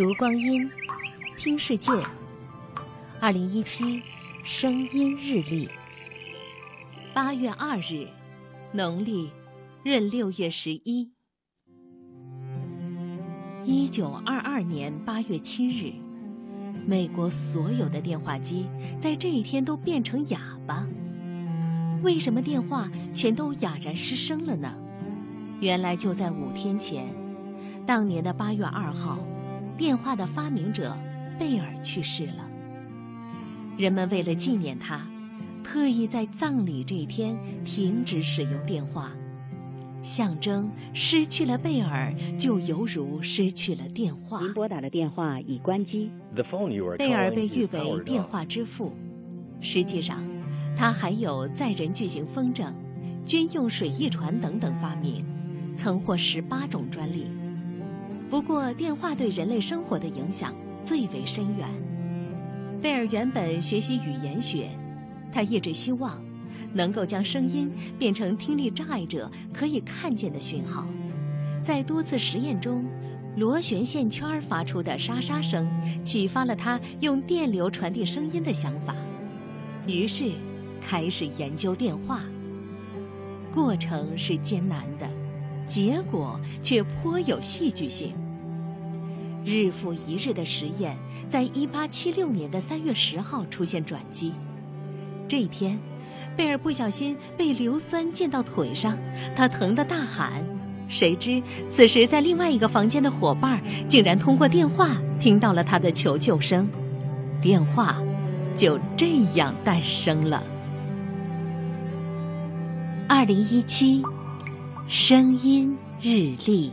读光阴，听世界。二零一七声音日历，八月二日，农历闰六月十一。一九二二年八月七日，美国所有的电话机在这一天都变成哑巴。为什么电话全都哑然失声了呢？原来就在五天前，当年的八月二号，电话的发明者贝尔去世了。人们为了纪念他，特意在葬礼这一天停止使用电话，象征失去了贝尔，就犹如失去了电话。您拨打的电话已关机。贝尔被誉为电话之父，实际上，他还有载人巨型风筝、军用水翼船等等发明。曾获十八种专利，不过电话对人类生活的影响最为深远。贝尔原本学习语言学，他一直希望能够将声音变成听力障碍者可以看见的讯号。在多次实验中，螺旋线圈发出的沙沙声启发了他用电流传递声音的想法，于是开始研究电话。过程是艰难的。结果却颇有戏剧性。日复一日的实验，在一八七六年的三月十号出现转机。这一天，贝尔不小心被硫酸溅到腿上，他疼得大喊。谁知此时在另外一个房间的伙伴竟然通过电话听到了他的求救声，电话就这样诞生了。二零一七。声音日历。